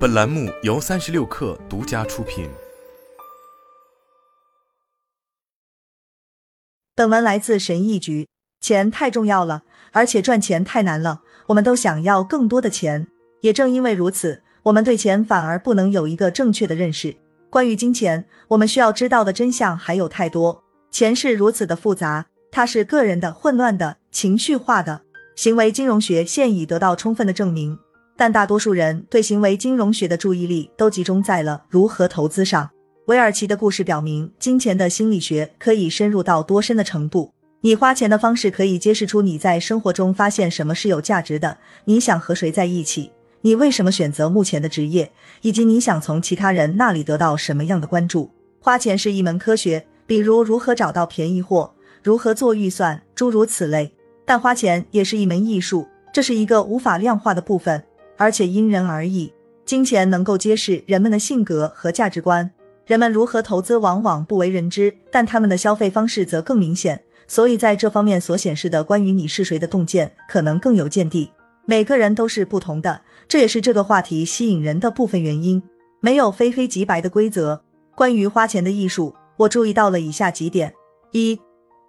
本栏目由三十六氪独家出品。本文来自神意局。钱太重要了，而且赚钱太难了，我们都想要更多的钱。也正因为如此，我们对钱反而不能有一个正确的认识。关于金钱，我们需要知道的真相还有太多。钱是如此的复杂，它是个人的、混乱的、情绪化的。行为金融学现已得到充分的证明，但大多数人对行为金融学的注意力都集中在了如何投资上。韦尔奇的故事表明，金钱的心理学可以深入到多深的程度。你花钱的方式可以揭示出你在生活中发现什么是有价值的，你想和谁在一起，你为什么选择目前的职业，以及你想从其他人那里得到什么样的关注。花钱是一门科学，比如如何找到便宜货，如何做预算，诸如此类。但花钱也是一门艺术，这是一个无法量化的部分，而且因人而异。金钱能够揭示人们的性格和价值观，人们如何投资往往不为人知，但他们的消费方式则更明显。所以在这方面所显示的关于你是谁的洞见，可能更有见地。每个人都是不同的，这也是这个话题吸引人的部分原因。没有非黑即白的规则。关于花钱的艺术，我注意到了以下几点：一。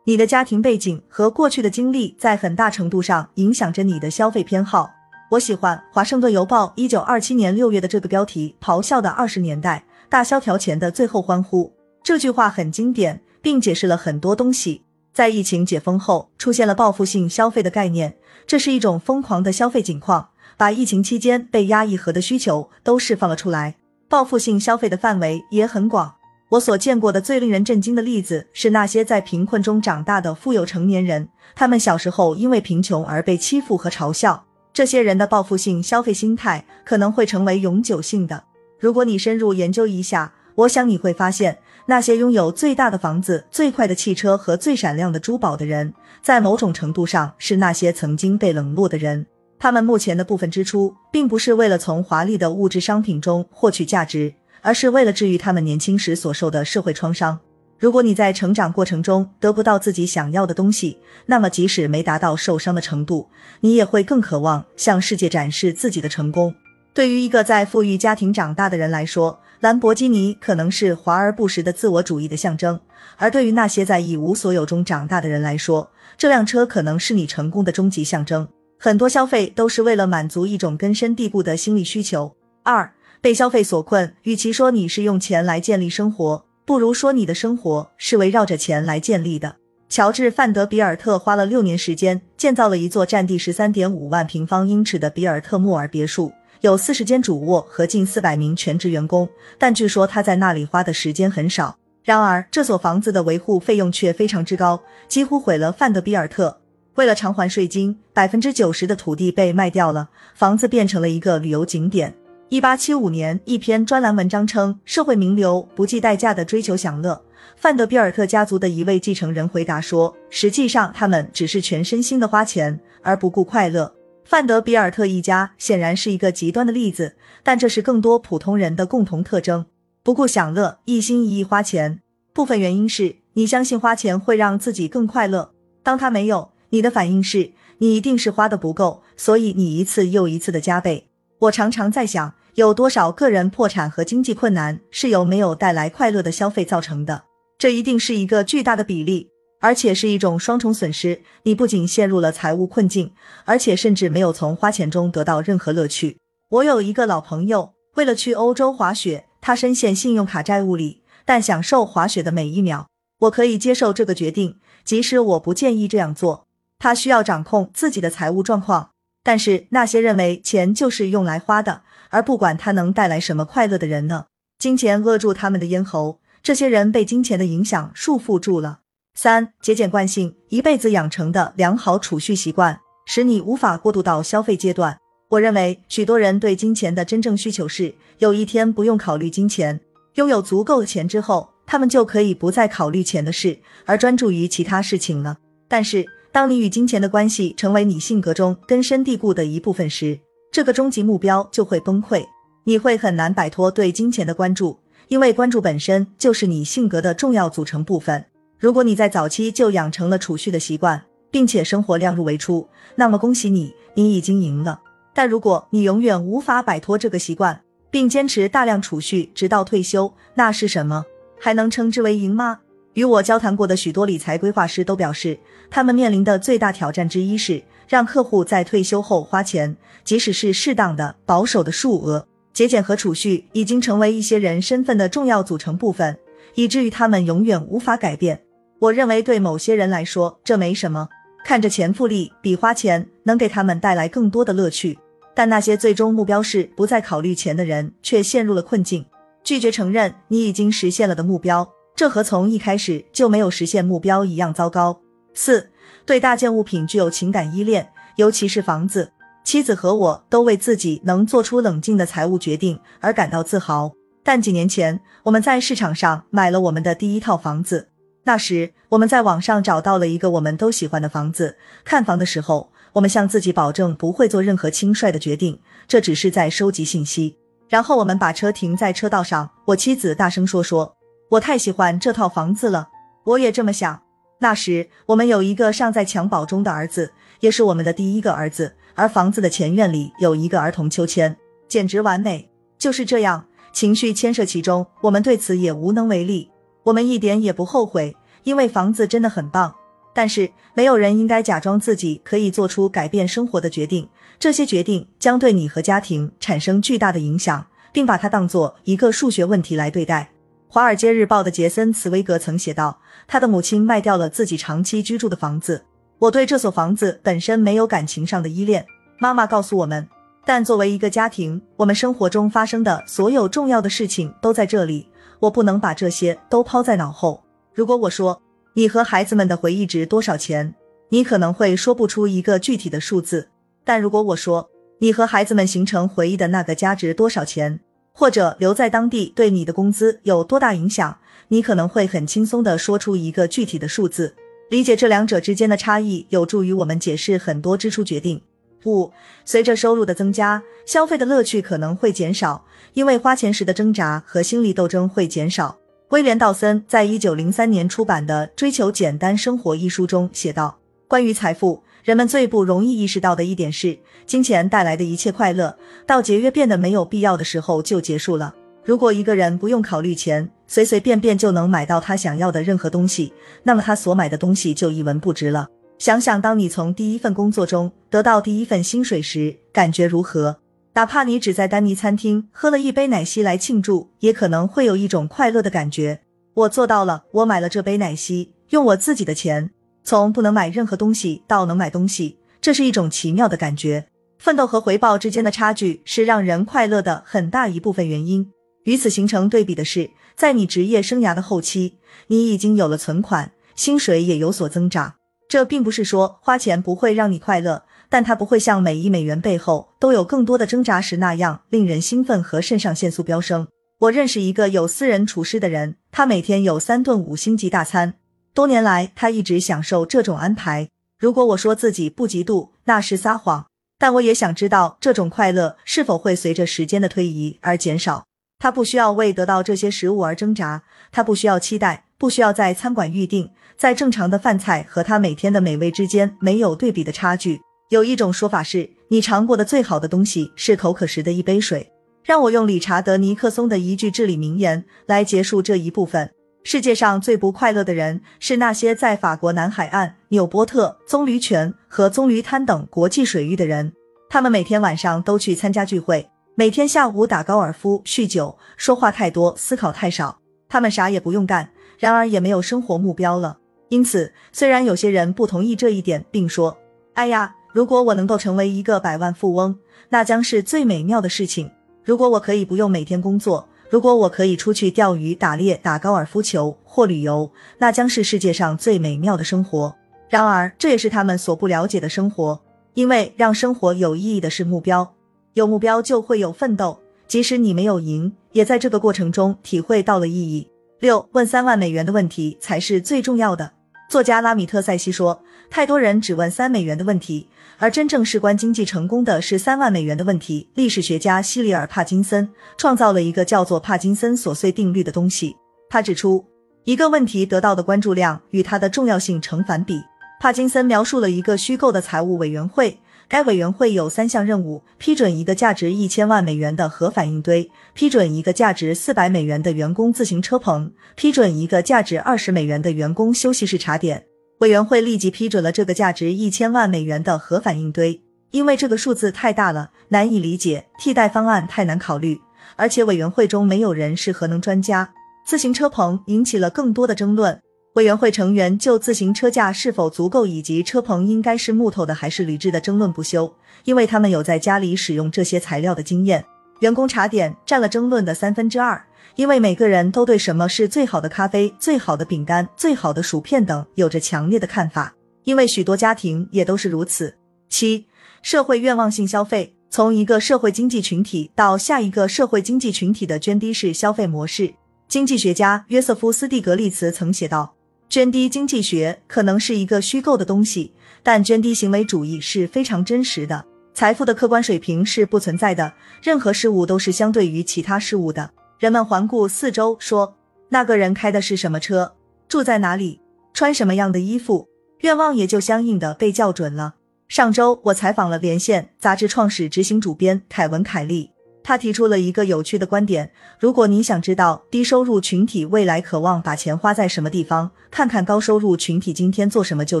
你的家庭背景和过去的经历在很大程度上影响着你的消费偏好。我喜欢《华盛顿邮报》一九二七年六月的这个标题：“咆哮的二十年代，大萧条前的最后欢呼。”这句话很经典，并解释了很多东西。在疫情解封后，出现了报复性消费的概念，这是一种疯狂的消费景况，把疫情期间被压抑和的需求都释放了出来。报复性消费的范围也很广。我所见过的最令人震惊的例子是那些在贫困中长大的富有成年人，他们小时候因为贫穷而被欺负和嘲笑。这些人的报复性消费心态可能会成为永久性的。如果你深入研究一下，我想你会发现，那些拥有最大的房子、最快的汽车和最闪亮的珠宝的人，在某种程度上是那些曾经被冷落的人。他们目前的部分支出，并不是为了从华丽的物质商品中获取价值。而是为了治愈他们年轻时所受的社会创伤。如果你在成长过程中得不到自己想要的东西，那么即使没达到受伤的程度，你也会更渴望向世界展示自己的成功。对于一个在富裕家庭长大的人来说，兰博基尼可能是华而不实的自我主义的象征；而对于那些在一无所有中长大的人来说，这辆车可能是你成功的终极象征。很多消费都是为了满足一种根深蒂固的心理需求。二。被消费所困，与其说你是用钱来建立生活，不如说你的生活是围绕着钱来建立的。乔治·范德比尔特花了六年时间建造了一座占地十三点五万平方英尺的比尔特莫尔别墅，有四十间主卧和近四百名全职员工。但据说他在那里花的时间很少。然而，这所房子的维护费用却非常之高，几乎毁了范德比尔特。为了偿还税金，百分之九十的土地被卖掉了，房子变成了一个旅游景点。一八七五年，一篇专栏文章称，社会名流不计代价的追求享乐。范德比尔特家族的一位继承人回答说：“实际上，他们只是全身心的花钱，而不顾快乐。”范德比尔特一家显然是一个极端的例子，但这是更多普通人的共同特征：不顾享乐，一心一意花钱。部分原因是你相信花钱会让自己更快乐。当他没有，你的反应是你一定是花的不够，所以你一次又一次的加倍。我常常在想。有多少个人破产和经济困难是由没有带来快乐的消费造成的？这一定是一个巨大的比例，而且是一种双重损失。你不仅陷入了财务困境，而且甚至没有从花钱中得到任何乐趣。我有一个老朋友，为了去欧洲滑雪，他深陷信用卡债务里，但享受滑雪的每一秒。我可以接受这个决定，即使我不建议这样做。他需要掌控自己的财务状况，但是那些认为钱就是用来花的。而不管他能带来什么快乐的人呢？金钱扼住他们的咽喉，这些人被金钱的影响束缚住了。三、节俭惯性，一辈子养成的良好储蓄习惯，使你无法过渡到消费阶段。我认为，许多人对金钱的真正需求是，有一天不用考虑金钱，拥有足够的钱之后，他们就可以不再考虑钱的事，而专注于其他事情了。但是，当你与金钱的关系成为你性格中根深蒂固的一部分时，这个终极目标就会崩溃，你会很难摆脱对金钱的关注，因为关注本身就是你性格的重要组成部分。如果你在早期就养成了储蓄的习惯，并且生活量入为出，那么恭喜你，你已经赢了。但如果你永远无法摆脱这个习惯，并坚持大量储蓄直到退休，那是什么？还能称之为赢吗？与我交谈过的许多理财规划师都表示，他们面临的最大挑战之一是让客户在退休后花钱，即使是适当的、保守的数额。节俭和储蓄已经成为一些人身份的重要组成部分，以至于他们永远无法改变。我认为对某些人来说这没什么，看着钱复利比花钱能给他们带来更多的乐趣。但那些最终目标是不再考虑钱的人，却陷入了困境，拒绝承认你已经实现了的目标。这和从一开始就没有实现目标一样糟糕。四，对大件物品具有情感依恋，尤其是房子。妻子和我都为自己能做出冷静的财务决定而感到自豪。但几年前，我们在市场上买了我们的第一套房子。那时，我们在网上找到了一个我们都喜欢的房子。看房的时候，我们向自己保证不会做任何轻率的决定，这只是在收集信息。然后，我们把车停在车道上。我妻子大声说：“说。”我太喜欢这套房子了，我也这么想。那时我们有一个尚在襁褓中的儿子，也是我们的第一个儿子，而房子的前院里有一个儿童秋千，简直完美。就是这样，情绪牵涉其中，我们对此也无能为力。我们一点也不后悔，因为房子真的很棒。但是没有人应该假装自己可以做出改变生活的决定，这些决定将对你和家庭产生巨大的影响，并把它当做一个数学问题来对待。《华尔街日报》的杰森·茨威格曾写道：“他的母亲卖掉了自己长期居住的房子。我对这所房子本身没有感情上的依恋。”妈妈告诉我们：“但作为一个家庭，我们生活中发生的所有重要的事情都在这里。我不能把这些都抛在脑后。如果我说你和孩子们的回忆值多少钱，你可能会说不出一个具体的数字。但如果我说你和孩子们形成回忆的那个家值多少钱？”或者留在当地对你的工资有多大影响？你可能会很轻松地说出一个具体的数字。理解这两者之间的差异，有助于我们解释很多支出决定。五，随着收入的增加，消费的乐趣可能会减少，因为花钱时的挣扎和心理斗争会减少。威廉·道森在一九零三年出版的《追求简单生活》一书中写道：“关于财富。”人们最不容易意识到的一点是，金钱带来的一切快乐，到节约变得没有必要的时候就结束了。如果一个人不用考虑钱，随随便便就能买到他想要的任何东西，那么他所买的东西就一文不值了。想想，当你从第一份工作中得到第一份薪水时，感觉如何？哪怕你只在丹尼餐厅喝了一杯奶昔来庆祝，也可能会有一种快乐的感觉。我做到了，我买了这杯奶昔，用我自己的钱。从不能买任何东西到能买东西，这是一种奇妙的感觉。奋斗和回报之间的差距是让人快乐的很大一部分原因。与此形成对比的是，在你职业生涯的后期，你已经有了存款，薪水也有所增长。这并不是说花钱不会让你快乐，但它不会像每一美元背后都有更多的挣扎时那样令人兴奋和肾上腺素飙升。我认识一个有私人厨师的人，他每天有三顿五星级大餐。多年来，他一直享受这种安排。如果我说自己不嫉妒，那是撒谎。但我也想知道，这种快乐是否会随着时间的推移而减少。他不需要为得到这些食物而挣扎，他不需要期待，不需要在餐馆预定。在正常的饭菜和他每天的美味之间，没有对比的差距。有一种说法是，你尝过的最好的东西是口渴时的一杯水。让我用理查德·尼克松的一句至理名言来结束这一部分。世界上最不快乐的人是那些在法国南海岸、纽波特、棕榈泉和棕榈滩等国际水域的人。他们每天晚上都去参加聚会，每天下午打高尔夫、酗酒、说话太多、思考太少。他们啥也不用干，然而也没有生活目标了。因此，虽然有些人不同意这一点，并说：“哎呀，如果我能够成为一个百万富翁，那将是最美妙的事情。如果我可以不用每天工作。”如果我可以出去钓鱼、打猎、打高尔夫球或旅游，那将是世界上最美妙的生活。然而，这也是他们所不了解的生活，因为让生活有意义的是目标，有目标就会有奋斗，即使你没有赢，也在这个过程中体会到了意义。六，问三万美元的问题才是最重要的。作家拉米特塞西说：“太多人只问三美元的问题。”而真正事关经济成功的是三万美元的问题。历史学家希里尔·帕金森创造了一个叫做帕金森琐碎定律的东西。他指出，一个问题得到的关注量与它的重要性成反比。帕金森描述了一个虚构的财务委员会，该委员会有三项任务：批准一个价值一千万美元的核反应堆，批准一个价值四百美元的员工自行车棚，批准一个价值二十美元的员工休息室茶点。委员会立即批准了这个价值一千万美元的核反应堆，因为这个数字太大了，难以理解，替代方案太难考虑，而且委员会中没有人是核能专家。自行车棚引起了更多的争论。委员会成员就自行车架是否足够以及车棚应该是木头的还是铝制的争论不休，因为他们有在家里使用这些材料的经验。员工茶点占了争论的三分之二，因为每个人都对什么是最好的咖啡、最好的饼干、最好的薯片等有着强烈的看法，因为许多家庭也都是如此。七、社会愿望性消费，从一个社会经济群体到下一个社会经济群体的涓滴式消费模式。经济学家约瑟夫·斯蒂格利茨曾写道。涓滴经济学可能是一个虚构的东西，但涓滴行为主义是非常真实的。财富的客观水平是不存在的，任何事物都是相对于其他事物的。人们环顾四周，说：“那个人开的是什么车？住在哪里？穿什么样的衣服？”愿望也就相应的被校准了。上周我采访了《连线》杂志创始执行主编凯文·凯利。他提出了一个有趣的观点：如果你想知道低收入群体未来渴望把钱花在什么地方，看看高收入群体今天做什么就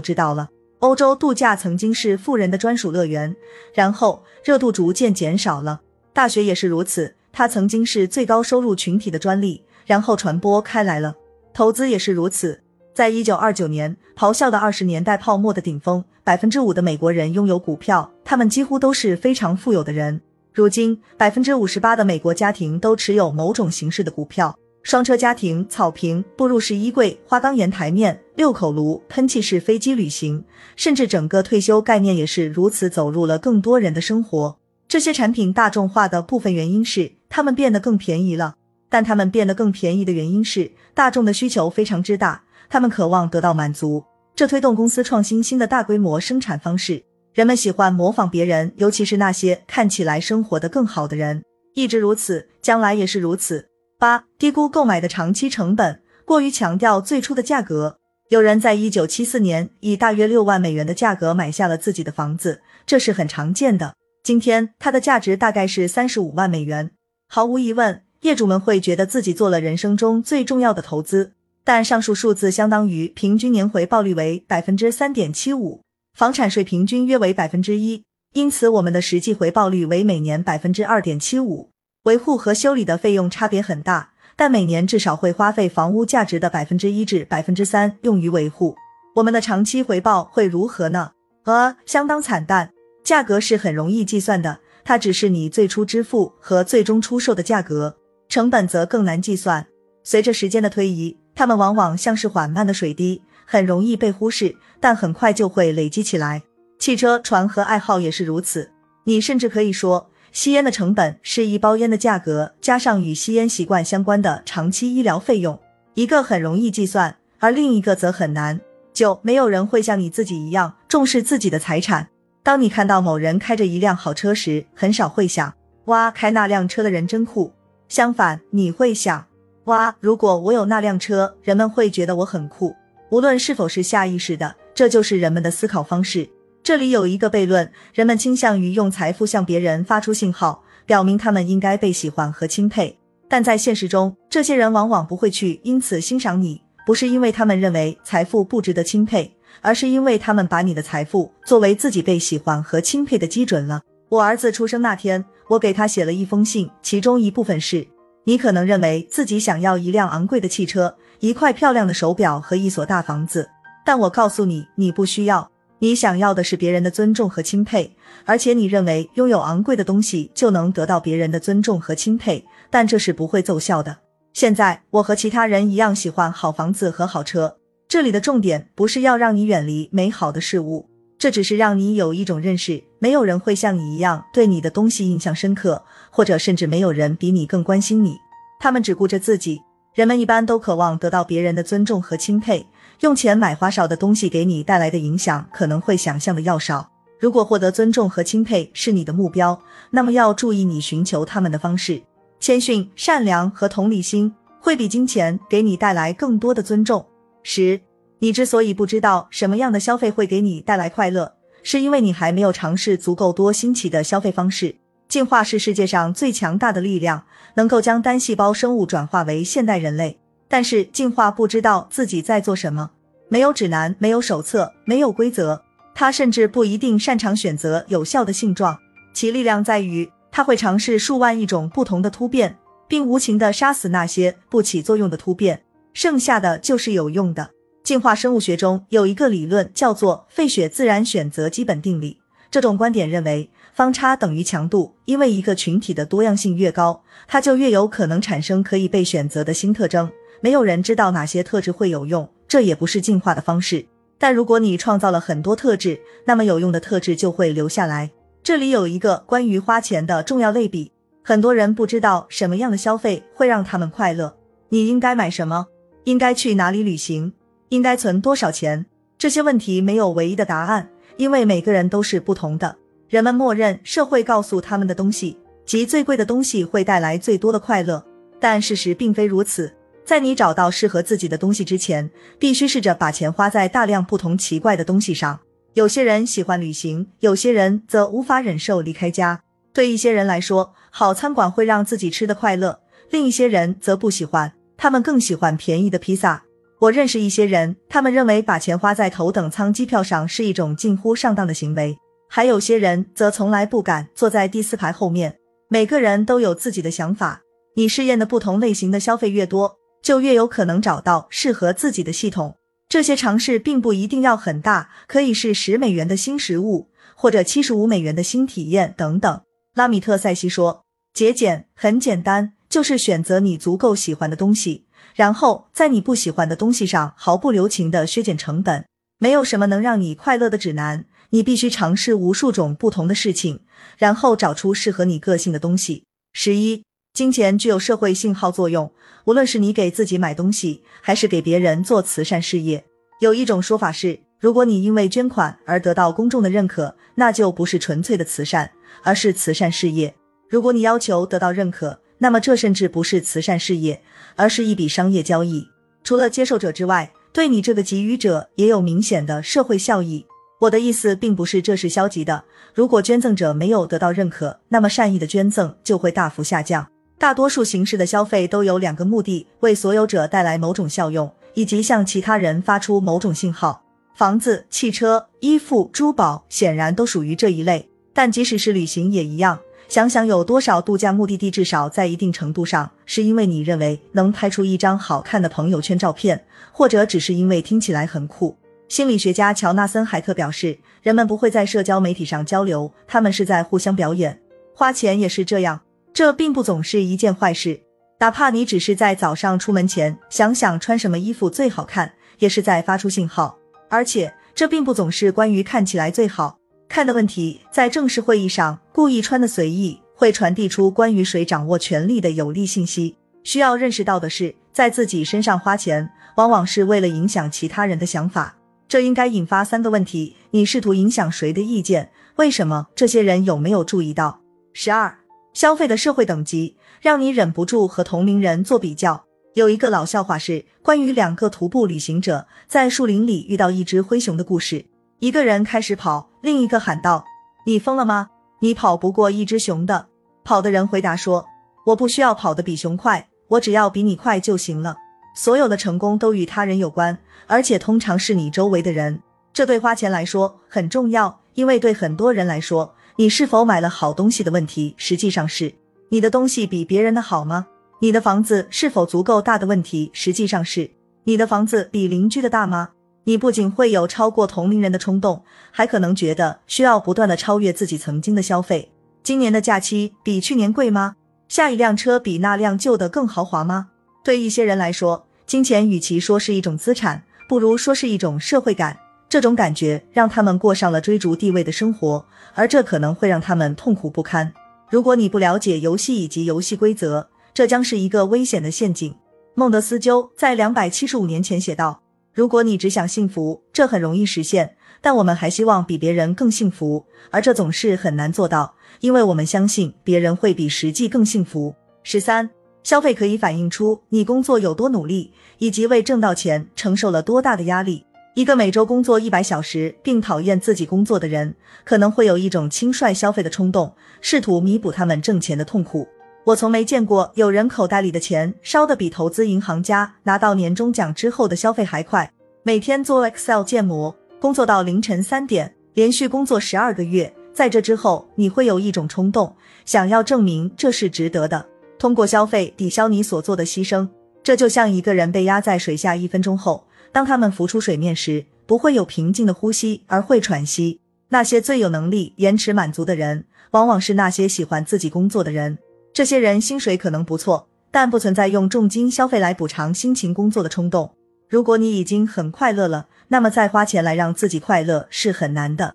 知道了。欧洲度假曾经是富人的专属乐园，然后热度逐渐减少了。大学也是如此，它曾经是最高收入群体的专利，然后传播开来了。投资也是如此，在一九二九年咆哮的二十年代泡沫的顶峰，百分之五的美国人拥有股票，他们几乎都是非常富有的人。如今，百分之五十八的美国家庭都持有某种形式的股票。双车家庭、草坪、步入式衣柜、花岗岩台面、六口炉、喷气式飞机旅行，甚至整个退休概念也是如此走入了更多人的生活。这些产品大众化的部分原因是它们变得更便宜了，但它们变得更便宜的原因是大众的需求非常之大，他们渴望得到满足，这推动公司创新新的大规模生产方式。人们喜欢模仿别人，尤其是那些看起来生活的更好的人，一直如此，将来也是如此。八、低估购买的长期成本，过于强调最初的价格。有人在一九七四年以大约六万美元的价格买下了自己的房子，这是很常见的。今天它的价值大概是三十五万美元。毫无疑问，业主们会觉得自己做了人生中最重要的投资，但上述数字相当于平均年回报率为百分之三点七五。房产税平均约为百分之一，因此我们的实际回报率为每年百分之二点七五。维护和修理的费用差别很大，但每年至少会花费房屋价值的百分之一至百分之三用于维护。我们的长期回报会如何呢？呃，相当惨淡。价格是很容易计算的，它只是你最初支付和最终出售的价格，成本则更难计算。随着时间的推移，它们往往像是缓慢的水滴。很容易被忽视，但很快就会累积起来。汽车、船和爱好也是如此。你甚至可以说，吸烟的成本是一包烟的价格加上与吸烟习惯相关的长期医疗费用。一个很容易计算，而另一个则很难。九，没有人会像你自己一样重视自己的财产。当你看到某人开着一辆好车时，很少会想，哇，开那辆车的人真酷。相反，你会想，哇，如果我有那辆车，人们会觉得我很酷。无论是否是下意识的，这就是人们的思考方式。这里有一个悖论：人们倾向于用财富向别人发出信号，表明他们应该被喜欢和钦佩。但在现实中，这些人往往不会去因此欣赏你，不是因为他们认为财富不值得钦佩，而是因为他们把你的财富作为自己被喜欢和钦佩的基准了。我儿子出生那天，我给他写了一封信，其中一部分是：你可能认为自己想要一辆昂贵的汽车。一块漂亮的手表和一所大房子，但我告诉你，你不需要。你想要的是别人的尊重和钦佩，而且你认为拥有昂贵的东西就能得到别人的尊重和钦佩，但这是不会奏效的。现在，我和其他人一样喜欢好房子和好车。这里的重点不是要让你远离美好的事物，这只是让你有一种认识：没有人会像你一样对你的东西印象深刻，或者甚至没有人比你更关心你。他们只顾着自己。人们一般都渴望得到别人的尊重和钦佩，用钱买花哨的东西给你带来的影响可能会想象的要少。如果获得尊重和钦佩是你的目标，那么要注意你寻求他们的方式。谦逊、善良和同理心会比金钱给你带来更多的尊重。十，你之所以不知道什么样的消费会给你带来快乐，是因为你还没有尝试足够多新奇的消费方式。进化是世界上最强大的力量，能够将单细胞生物转化为现代人类。但是进化不知道自己在做什么，没有指南，没有手册，没有规则。它甚至不一定擅长选择有效的性状。其力量在于，它会尝试数万亿种不同的突变，并无情地杀死那些不起作用的突变，剩下的就是有用的。进化生物学中有一个理论叫做费雪自然选择基本定理。这种观点认为，方差等于强度，因为一个群体的多样性越高，它就越有可能产生可以被选择的新特征。没有人知道哪些特质会有用，这也不是进化的方式。但如果你创造了很多特质，那么有用的特质就会留下来。这里有一个关于花钱的重要类比，很多人不知道什么样的消费会让他们快乐。你应该买什么？应该去哪里旅行？应该存多少钱？这些问题没有唯一的答案。因为每个人都是不同的，人们默认社会告诉他们的东西，即最贵的东西会带来最多的快乐，但事实并非如此。在你找到适合自己的东西之前，必须试着把钱花在大量不同奇怪的东西上。有些人喜欢旅行，有些人则无法忍受离开家。对一些人来说，好餐馆会让自己吃的快乐，另一些人则不喜欢，他们更喜欢便宜的披萨。我认识一些人，他们认为把钱花在头等舱机票上是一种近乎上当的行为。还有些人则从来不敢坐在第四排后面。每个人都有自己的想法。你试验的不同类型的消费越多，就越有可能找到适合自己的系统。这些尝试并不一定要很大，可以是十美元的新食物，或者七十五美元的新体验等等。拉米特塞西说：“节俭很简单，就是选择你足够喜欢的东西。”然后在你不喜欢的东西上毫不留情的削减成本，没有什么能让你快乐的指南，你必须尝试无数种不同的事情，然后找出适合你个性的东西。十一，金钱具有社会信号作用，无论是你给自己买东西，还是给别人做慈善事业。有一种说法是，如果你因为捐款而得到公众的认可，那就不是纯粹的慈善，而是慈善事业。如果你要求得到认可，那么这甚至不是慈善事业，而是一笔商业交易。除了接受者之外，对你这个给予者也有明显的社会效益。我的意思并不是这是消极的。如果捐赠者没有得到认可，那么善意的捐赠就会大幅下降。大多数形式的消费都有两个目的：为所有者带来某种效用，以及向其他人发出某种信号。房子、汽车、衣服、珠宝显然都属于这一类，但即使是旅行也一样。想想有多少度假目的地，至少在一定程度上是因为你认为能拍出一张好看的朋友圈照片，或者只是因为听起来很酷。心理学家乔纳森·海特表示，人们不会在社交媒体上交流，他们是在互相表演。花钱也是这样，这并不总是一件坏事。哪怕你只是在早上出门前想想穿什么衣服最好看，也是在发出信号。而且，这并不总是关于看起来最好。看的问题，在正式会议上故意穿的随意，会传递出关于谁掌握权力的有利信息。需要认识到的是，在自己身上花钱，往往是为了影响其他人的想法。这应该引发三个问题：你试图影响谁的意见？为什么？这些人有没有注意到？十二，消费的社会等级让你忍不住和同龄人做比较。有一个老笑话是关于两个徒步旅行者在树林里遇到一只灰熊的故事。一个人开始跑，另一个喊道：“你疯了吗？你跑不过一只熊的。”跑的人回答说：“我不需要跑得比熊快，我只要比你快就行了。”所有的成功都与他人有关，而且通常是你周围的人。这对花钱来说很重要，因为对很多人来说，你是否买了好东西的问题，实际上是你的东西比别人的好吗？你的房子是否足够大的问题，实际上是你的房子比邻居的大吗？你不仅会有超过同龄人的冲动，还可能觉得需要不断的超越自己曾经的消费。今年的假期比去年贵吗？下一辆车比那辆旧的更豪华吗？对一些人来说，金钱与其说是一种资产，不如说是一种社会感。这种感觉让他们过上了追逐地位的生活，而这可能会让他们痛苦不堪。如果你不了解游戏以及游戏规则，这将是一个危险的陷阱。孟德斯鸠在两百七十五年前写道。如果你只想幸福，这很容易实现。但我们还希望比别人更幸福，而这总是很难做到，因为我们相信别人会比实际更幸福。十三，消费可以反映出你工作有多努力，以及为挣到钱承受了多大的压力。一个每周工作一百小时并讨厌自己工作的人，可能会有一种轻率消费的冲动，试图弥补他们挣钱的痛苦。我从没见过有人口袋里的钱烧得比投资银行家拿到年终奖之后的消费还快。每天做 Excel 建模，工作到凌晨三点，连续工作十二个月，在这之后，你会有一种冲动，想要证明这是值得的，通过消费抵消你所做的牺牲。这就像一个人被压在水下一分钟后，当他们浮出水面时，不会有平静的呼吸，而会喘息。那些最有能力延迟满足的人，往往是那些喜欢自己工作的人。这些人薪水可能不错，但不存在用重金消费来补偿辛勤工作的冲动。如果你已经很快乐了，那么再花钱来让自己快乐是很难的。